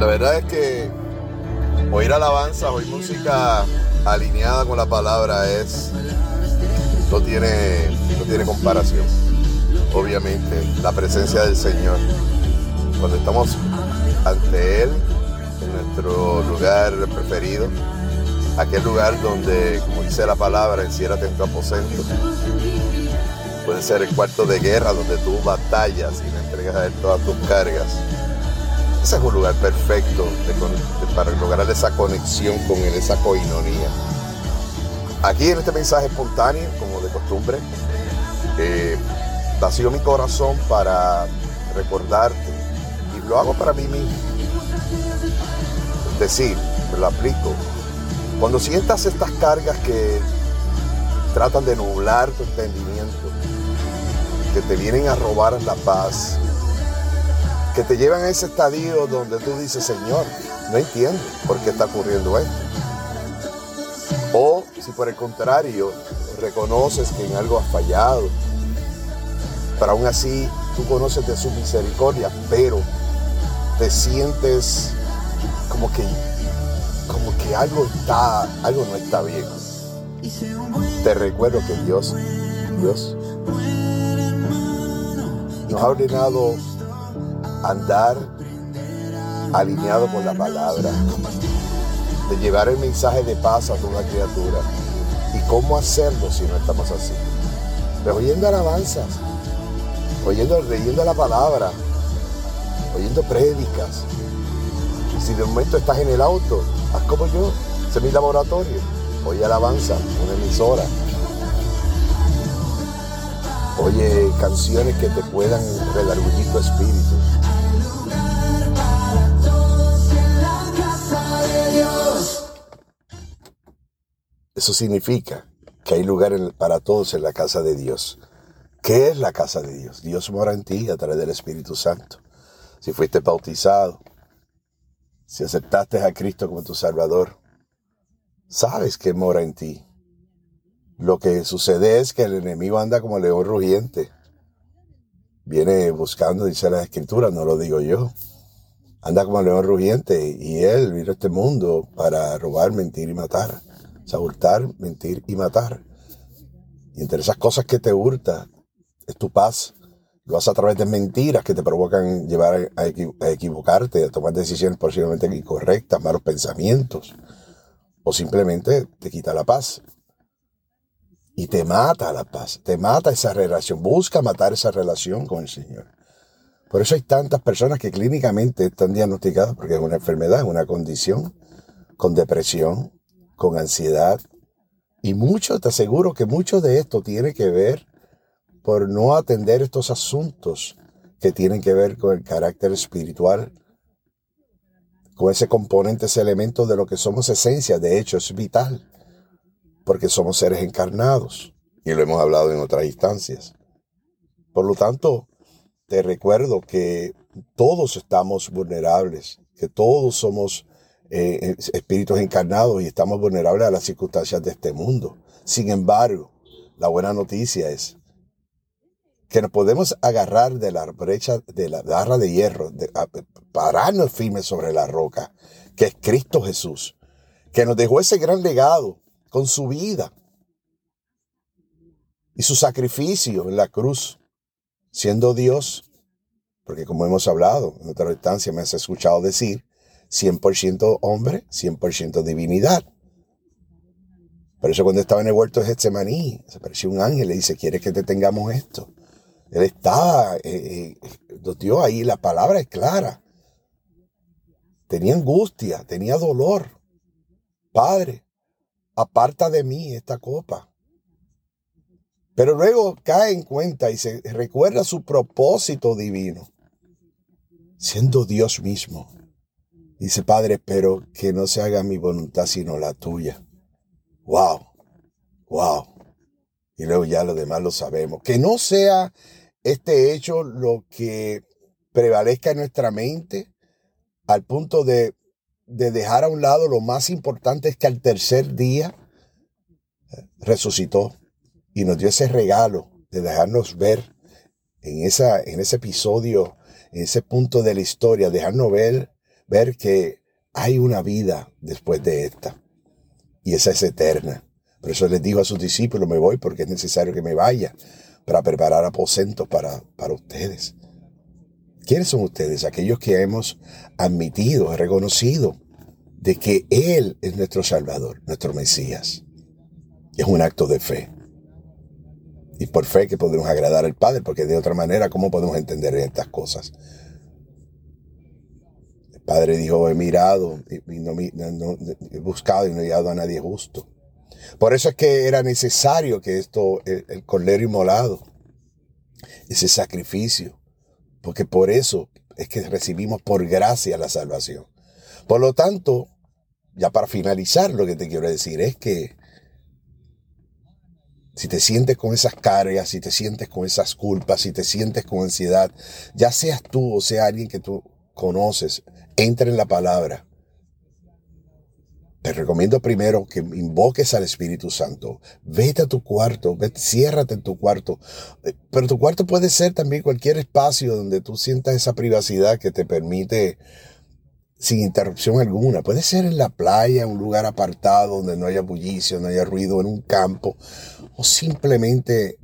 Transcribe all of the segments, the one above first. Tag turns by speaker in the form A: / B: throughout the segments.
A: La verdad es que oír alabanza, oír música alineada con la palabra es no tiene no tiene comparación. Obviamente, la presencia del Señor cuando estamos ante Él en nuestro lugar preferido, aquel lugar donde, como dice la palabra, enciérrate en tu aposento. Puede ser el cuarto de guerra donde tú batallas y le entregas a Él todas tus cargas. Ese es un lugar perfecto para lograr esa conexión con Él, esa coinonía. Aquí en este mensaje espontáneo, como de costumbre, eh, vacío mi corazón para recordarte, y lo hago para mí mismo. Es decir, lo aplico. Cuando sientas estas cargas que tratan de nublar tu entendimiento, que te vienen a robar la paz, que te llevan a ese estadio donde tú dices, Señor, no entiendo por qué está ocurriendo esto. O si por el contrario reconoces que en algo has fallado, pero aún así tú conoces de su misericordia, pero te sientes como que, como que algo está, algo no está bien. Te recuerdo que Dios, Dios nos ha ordenado andar alineado con la palabra, de llevar el mensaje de paz a toda criatura. ¿Y cómo hacerlo si no estamos así? Pero oyendo alabanzas, oyendo, leyendo la palabra, oyendo prédicas. Si de momento estás en el auto, haz como yo, es mi laboratorio. Oye alabanza, una emisora. Oye canciones que te puedan redarguir tu espíritu. Eso significa que hay lugar para todos en la casa de Dios. ¿Qué es la casa de Dios? Dios mora en ti a través del Espíritu Santo. Si fuiste bautizado, si aceptaste a Cristo como tu Salvador, sabes que mora en ti. Lo que sucede es que el enemigo anda como león rugiente. Viene buscando, dice la Escritura, no lo digo yo. Anda como león rugiente y él vino a este mundo para robar, mentir y matar. O hurtar, mentir y matar. Y entre esas cosas que te hurta es tu paz. Lo haces a través de mentiras que te provocan llevar a, equivocarte, a tomar decisiones posiblemente incorrectas, malos pensamientos. O simplemente te quita la paz. Y te mata la paz, te mata esa relación, busca matar esa relación con el Señor. Por eso hay tantas personas que clínicamente están diagnosticadas porque es una enfermedad, es una condición, con depresión, con ansiedad. Y mucho, te aseguro que mucho de esto tiene que ver por no atender estos asuntos que tienen que ver con el carácter espiritual, con ese componente, ese elemento de lo que somos esencia. De hecho, es vital, porque somos seres encarnados. Y lo hemos hablado en otras instancias. Por lo tanto, te recuerdo que todos estamos vulnerables, que todos somos eh, espíritus encarnados y estamos vulnerables a las circunstancias de este mundo. Sin embargo, la buena noticia es que nos podemos agarrar de la brecha, de la barra de hierro, de, pararnos firmes sobre la roca, que es Cristo Jesús, que nos dejó ese gran legado con su vida y su sacrificio en la cruz, siendo Dios, porque como hemos hablado en otra instancia, me has escuchado decir 100% hombre, 100% divinidad. Por eso cuando estaba en el huerto de Getsemaní, se apareció un ángel y le dice, ¿quieres que te tengamos esto? Él estaba, eh, eh ahí, la palabra es clara. Tenía angustia, tenía dolor. Padre, aparta de mí esta copa. Pero luego cae en cuenta y se recuerda su propósito divino, siendo Dios mismo. Dice, Padre, espero que no se haga mi voluntad sino la tuya. Wow, wow. Y luego ya lo demás lo sabemos. Que no sea este hecho lo que prevalezca en nuestra mente al punto de, de dejar a un lado lo más importante es que al tercer día eh, resucitó y nos dio ese regalo de dejarnos ver en, esa, en ese episodio, en ese punto de la historia, dejarnos ver ver que hay una vida después de esta. Y esa es eterna. Por eso les digo a sus discípulos, me voy porque es necesario que me vaya para preparar aposentos para, para ustedes. ¿Quiénes son ustedes? Aquellos que hemos admitido, reconocido de que Él es nuestro Salvador, nuestro Mesías. Es un acto de fe. Y por fe que podemos agradar al Padre, porque de otra manera, ¿cómo podemos entender estas cosas? Padre dijo, he mirado, y no, he buscado y no he hallado a nadie justo. Por eso es que era necesario que esto, el, el cordero inmolado, ese sacrificio, porque por eso es que recibimos por gracia la salvación. Por lo tanto, ya para finalizar, lo que te quiero decir es que si te sientes con esas cargas, si te sientes con esas culpas, si te sientes con ansiedad, ya seas tú o sea alguien que tú conoces, entra en la palabra. Te recomiendo primero que invoques al Espíritu Santo. Vete a tu cuarto, vete, ciérrate en tu cuarto. Eh, pero tu cuarto puede ser también cualquier espacio donde tú sientas esa privacidad que te permite sin interrupción alguna. Puede ser en la playa, un lugar apartado donde no haya bullicio, no haya ruido, en un campo, o simplemente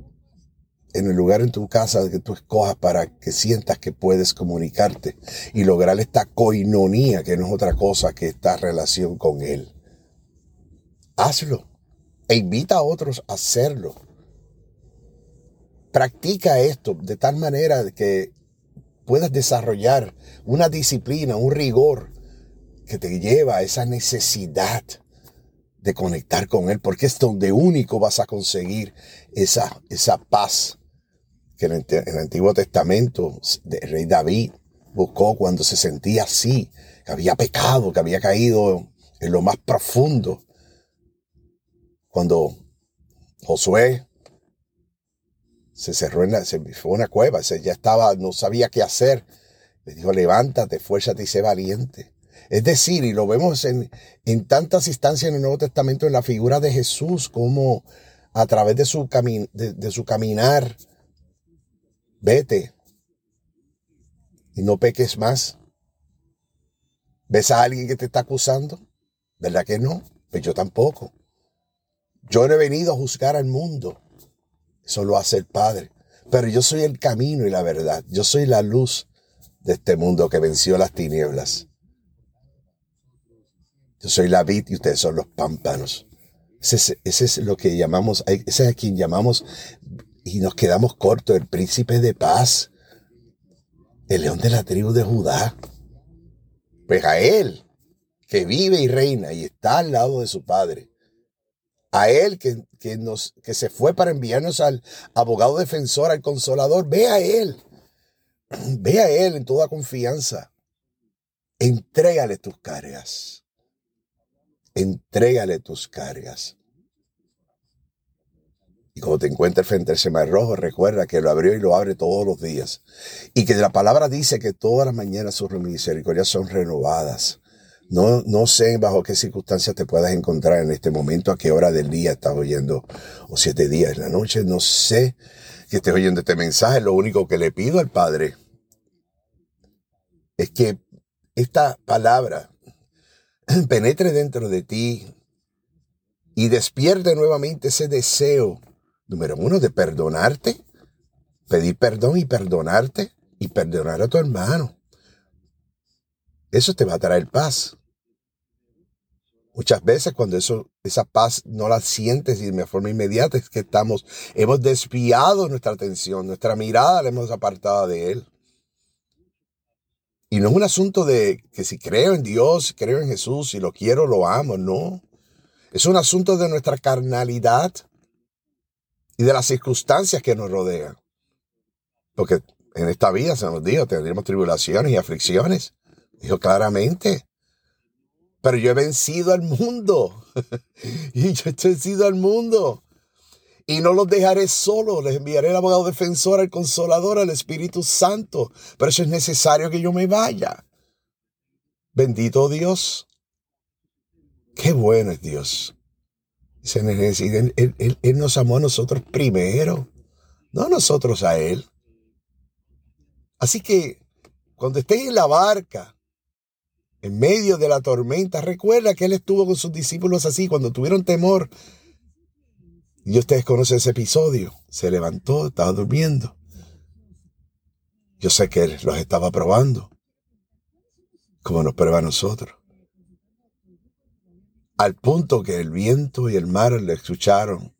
A: en el lugar en tu casa que tú escojas para que sientas que puedes comunicarte y lograr esta coinonía, que no es otra cosa que esta relación con Él. Hazlo e invita a otros a hacerlo. Practica esto de tal manera que puedas desarrollar una disciplina, un rigor que te lleva a esa necesidad de conectar con Él, porque es donde único vas a conseguir esa, esa paz que en el, Antiguo Testamento el rey David buscó cuando se sentía así, que había pecado, que había caído en lo más profundo. Cuando Josué se cerró en la, se fue una cueva, se, ya estaba, no sabía qué hacer. Le dijo, levántate, fuérzate y sé valiente. Es decir, y lo vemos en, en tantas instancias en el Nuevo Testamento en la figura de Jesús, como a través de su, de su caminar, vete y no peques más. ¿Ves a alguien que te está acusando? ¿Verdad que no? Pues yo tampoco. Yo no he venido a juzgar al mundo, eso lo hace el Padre. Pero yo soy el camino y la verdad. Yo soy la luz de este mundo que venció las tinieblas. Yo soy la vid y ustedes son los pámpanos. Ese, es lo que llamamos, ese es a quien llamamos y nos quedamos cortos, el príncipe de paz, el león de la tribu de Judá. Pues a él, que vive y reina y está al lado de su padre, a Él que, que, nos, que se fue para enviarnos al abogado defensor, al consolador. Ve a Él. Ve a Él en toda confianza. Entrégale tus cargas. Entrégale tus cargas. Y cuando te encuentres frente al semar rojo, recuerda que lo abrió y lo abre todos los días. Y que la palabra dice que todas las mañanas sus misericordias son renovadas. No, no sé bajo qué circunstancias te puedas encontrar en este momento, a qué hora del día estás oyendo, o siete días de la noche. No sé que estés oyendo este mensaje. Lo único que le pido al Padre es que esta palabra penetre dentro de ti y despierte nuevamente ese deseo, número uno, de perdonarte, pedir perdón y perdonarte y perdonar a tu hermano. Eso te va a traer paz. Muchas veces cuando eso, esa paz no la sientes de forma inmediata es que estamos, hemos desviado nuestra atención, nuestra mirada la hemos apartado de Él. Y no es un asunto de que si creo en Dios, creo en Jesús, si lo quiero, lo amo, no. Es un asunto de nuestra carnalidad y de las circunstancias que nos rodean. Porque en esta vida, se nos dijo, tendremos tribulaciones y aflicciones. Dijo claramente. Pero yo he vencido al mundo. y yo he vencido al mundo. Y no los dejaré solos. Les enviaré al abogado defensor, al consolador, al Espíritu Santo. Pero eso es necesario que yo me vaya. Bendito Dios. Qué bueno es Dios. Él, él, nos amó a nosotros primero, no nosotros a Él. Así que cuando estés en la barca, en medio de la tormenta. Recuerda que él estuvo con sus discípulos así cuando tuvieron temor. Y ustedes conocen ese episodio. Se levantó, estaba durmiendo. Yo sé que él los estaba probando, como nos prueba a nosotros. Al punto que el viento y el mar le escucharon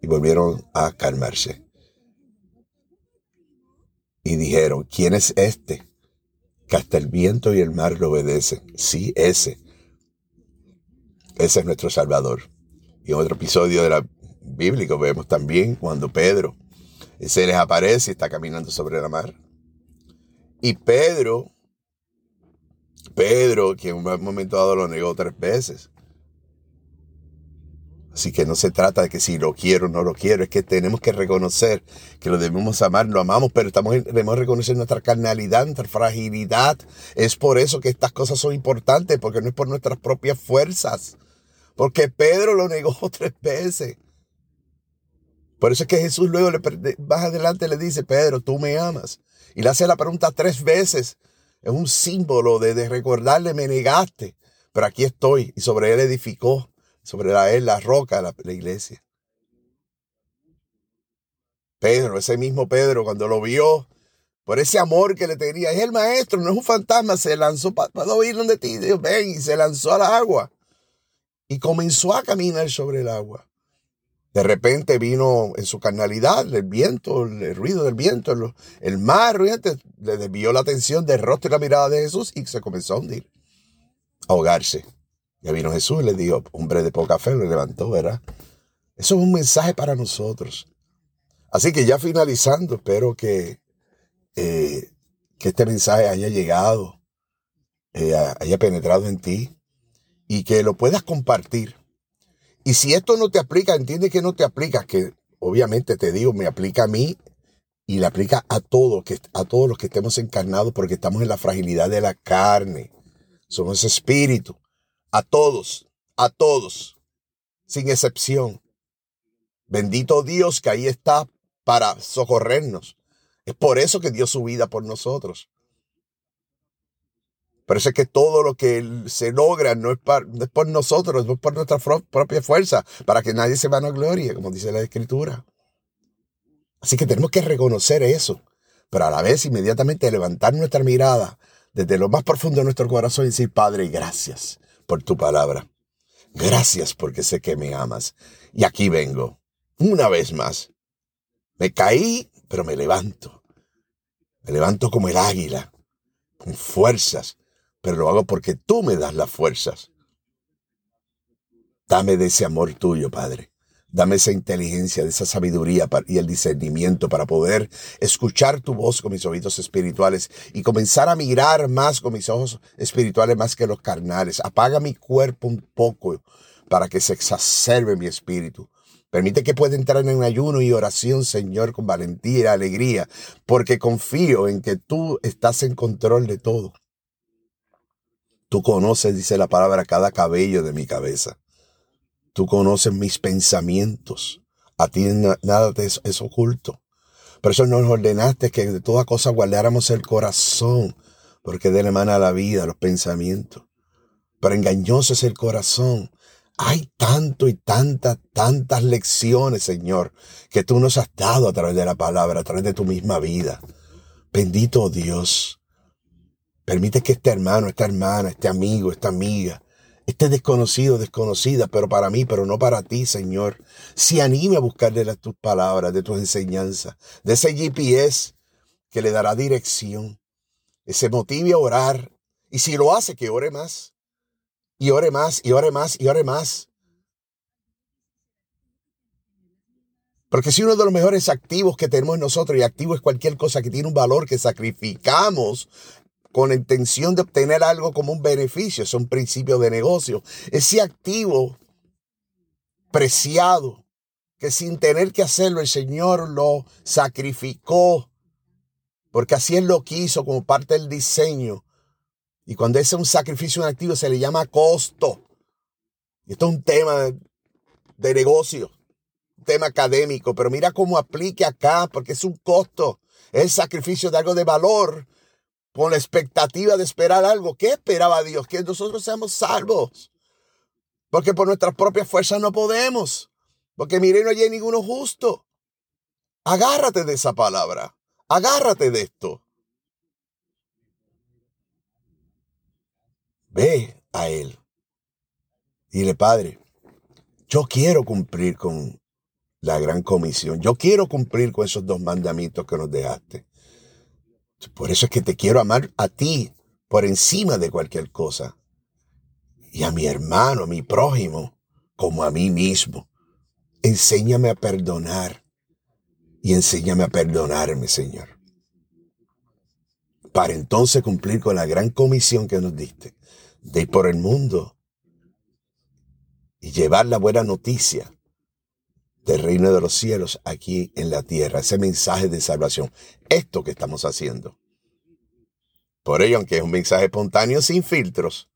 A: y volvieron a calmarse. Y dijeron, ¿quién es este? Que hasta el viento y el mar le obedecen. Sí, ese. Ese es nuestro Salvador. Y en otro episodio de la bíblico vemos también cuando Pedro se les aparece y está caminando sobre la mar. Y Pedro, Pedro, que en un momento dado lo negó tres veces. Así que no se trata de que si lo quiero o no lo quiero, es que tenemos que reconocer que lo debemos amar, lo amamos, pero estamos, debemos reconocer nuestra carnalidad, nuestra fragilidad. Es por eso que estas cosas son importantes, porque no es por nuestras propias fuerzas. Porque Pedro lo negó tres veces. Por eso es que Jesús luego le, más adelante le dice, Pedro, tú me amas. Y le hace la pregunta tres veces. Es un símbolo de, recordarle, me negaste, pero aquí estoy. Y sobre él edificó, sobre la, él la roca, la, la iglesia. Pedro, ese mismo Pedro, cuando lo vio, por ese amor que le tenía, es el maestro, no es un fantasma, se lanzó, para oír donde ti, Dios, ven, y se lanzó al agua. Y comenzó a caminar sobre el agua. De repente vino en su carnalidad el viento, el ruido del viento, el mar, le desvió la atención del rostro y la mirada de Jesús y se comenzó a hundir, a ahogarse. Ya vino Jesús y le dijo, hombre de poca fe, lo levantó, ¿verdad? Eso es un mensaje para nosotros. Así que ya finalizando, espero que, eh, que este mensaje haya llegado, eh, haya penetrado en ti y que lo puedas compartir y si esto no te aplica, entiende que no te aplica, que obviamente te digo, me aplica a mí y le aplica a todos, que, a todos los que estemos encarnados porque estamos en la fragilidad de la carne. Somos espíritu. A todos, a todos, sin excepción. Bendito Dios que ahí está para socorrernos. Es por eso que dio su vida por nosotros. Pero es que todo lo que se logra no es, por nosotros, no es por nuestra propia fuerza, para que nadie se gloria, como dice la Escritura. Así que tenemos que reconocer eso, pero a la vez inmediatamente levantar nuestra mirada desde lo más profundo de nuestro corazón y decir, Padre, gracias por tu palabra. Gracias porque sé que me amas. Y aquí vengo, una vez más. Me caí, pero me levanto. Me levanto como el águila, con fuerzas, pero lo hago porque tú me das las fuerzas. Dame de ese amor tuyo, Padre. Dame esa inteligencia, de esa sabiduría y el discernimiento para poder escuchar tu voz con mis oídos espirituales y comenzar a mirar más con mis ojos espirituales más que los carnales. Apaga mi cuerpo un poco para que se exacerbe mi espíritu. Permite que pueda entrar en ayuno y oración, Señor, con valentía y alegría, porque confío en que tú estás en control de todo. Tú conoces, dice la palabra, cada cabello de mi cabeza. Tú conoces mis pensamientos. A ti nada te es, oculto. Por eso nos ordenaste que de toda cosa guardáramos el corazón, porque de él emana la vida, los pensamientos. Pero engañoso es el corazón. Hay tanto y tantas, tantas lecciones, Señor, que tú nos has dado a través de la palabra, a través de tu misma vida. Bendito Dios. Permite que este hermano, esta hermana, este amigo, esta amiga, este desconocido, desconocida, pero para mí, pero no para ti, Señor, se anime a buscar de tus palabras, de tus enseñanzas, de ese GPS que le dará dirección, ese motive a orar. Y si lo hace, que ore más, y ore más, y ore más, y ore más. Porque si uno de los mejores activos que tenemos nosotros, y activo es cualquier cosa que tiene un valor que sacrificamos con la intención de obtener algo como un beneficio, es un principio de negocio. Ese activo preciado, que sin tener que hacerlo el Señor lo sacrificó, porque así Él lo quiso como parte del diseño. Y cuando es un sacrificio un activo se le llama costo. Y esto es un tema de, negocio, un tema académico, pero mira cómo aplique acá, porque es un costo, es el sacrificio de algo de valor con la expectativa de esperar algo. ¿Qué esperaba Dios? Que nosotros seamos salvos. Porque por nuestras propias fuerzas no podemos. Porque mire, no hay ninguno justo. Agárrate de esa palabra. Agárrate de esto. Ve a Él. Dile, Padre, yo quiero cumplir con la gran comisión. Yo quiero cumplir con esos dos mandamientos que nos dejaste. Por eso es que te quiero amar a ti por encima de cualquier cosa. Y a mi hermano, a mi prójimo, como a mí mismo. Enséñame a perdonar. Y enséñame a perdonarme, Señor. Para entonces cumplir con la gran comisión que nos diste. De ir por el mundo y llevar la buena noticia del reino de los cielos aquí en la tierra, ese mensaje de salvación, esto que estamos haciendo. Por ello, aunque es un mensaje espontáneo sin filtros,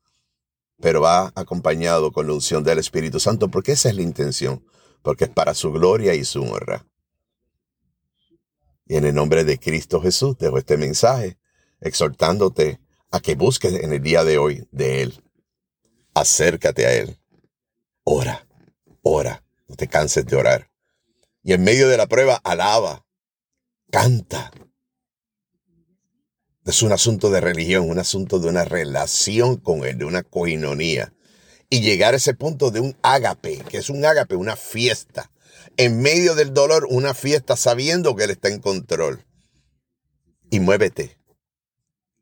A: pero va acompañado con la unción del Espíritu Santo, porque esa es la intención, porque es para su gloria y su honra. Y en el nombre de Cristo Jesús dejo este mensaje, exhortándote a que busques en el día de hoy de Él. Acércate a Él. Ora, ora no te canses de orar. Y en medio de la prueba, alaba, canta. Es un asunto de religión, un asunto de una relación con Él, de una coinonía. Y llegar a ese punto de un ágape, que es un ágape, una fiesta. En medio del dolor, una fiesta sabiendo que Él está en control. Y muévete,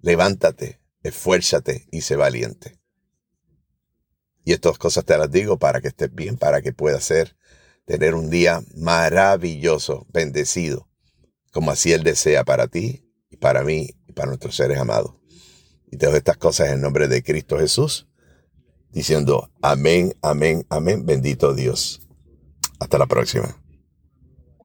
A: levántate, esfuérzate y sé valiente. Y estas cosas te las digo para que estés bien, para que puedas ser, tener un día maravilloso, bendecido, como así Él desea para ti y para mí y para nuestros seres amados. Y te doy estas cosas en nombre de Cristo Jesús, diciendo amén, amén, amén, bendito Dios. Hasta la próxima.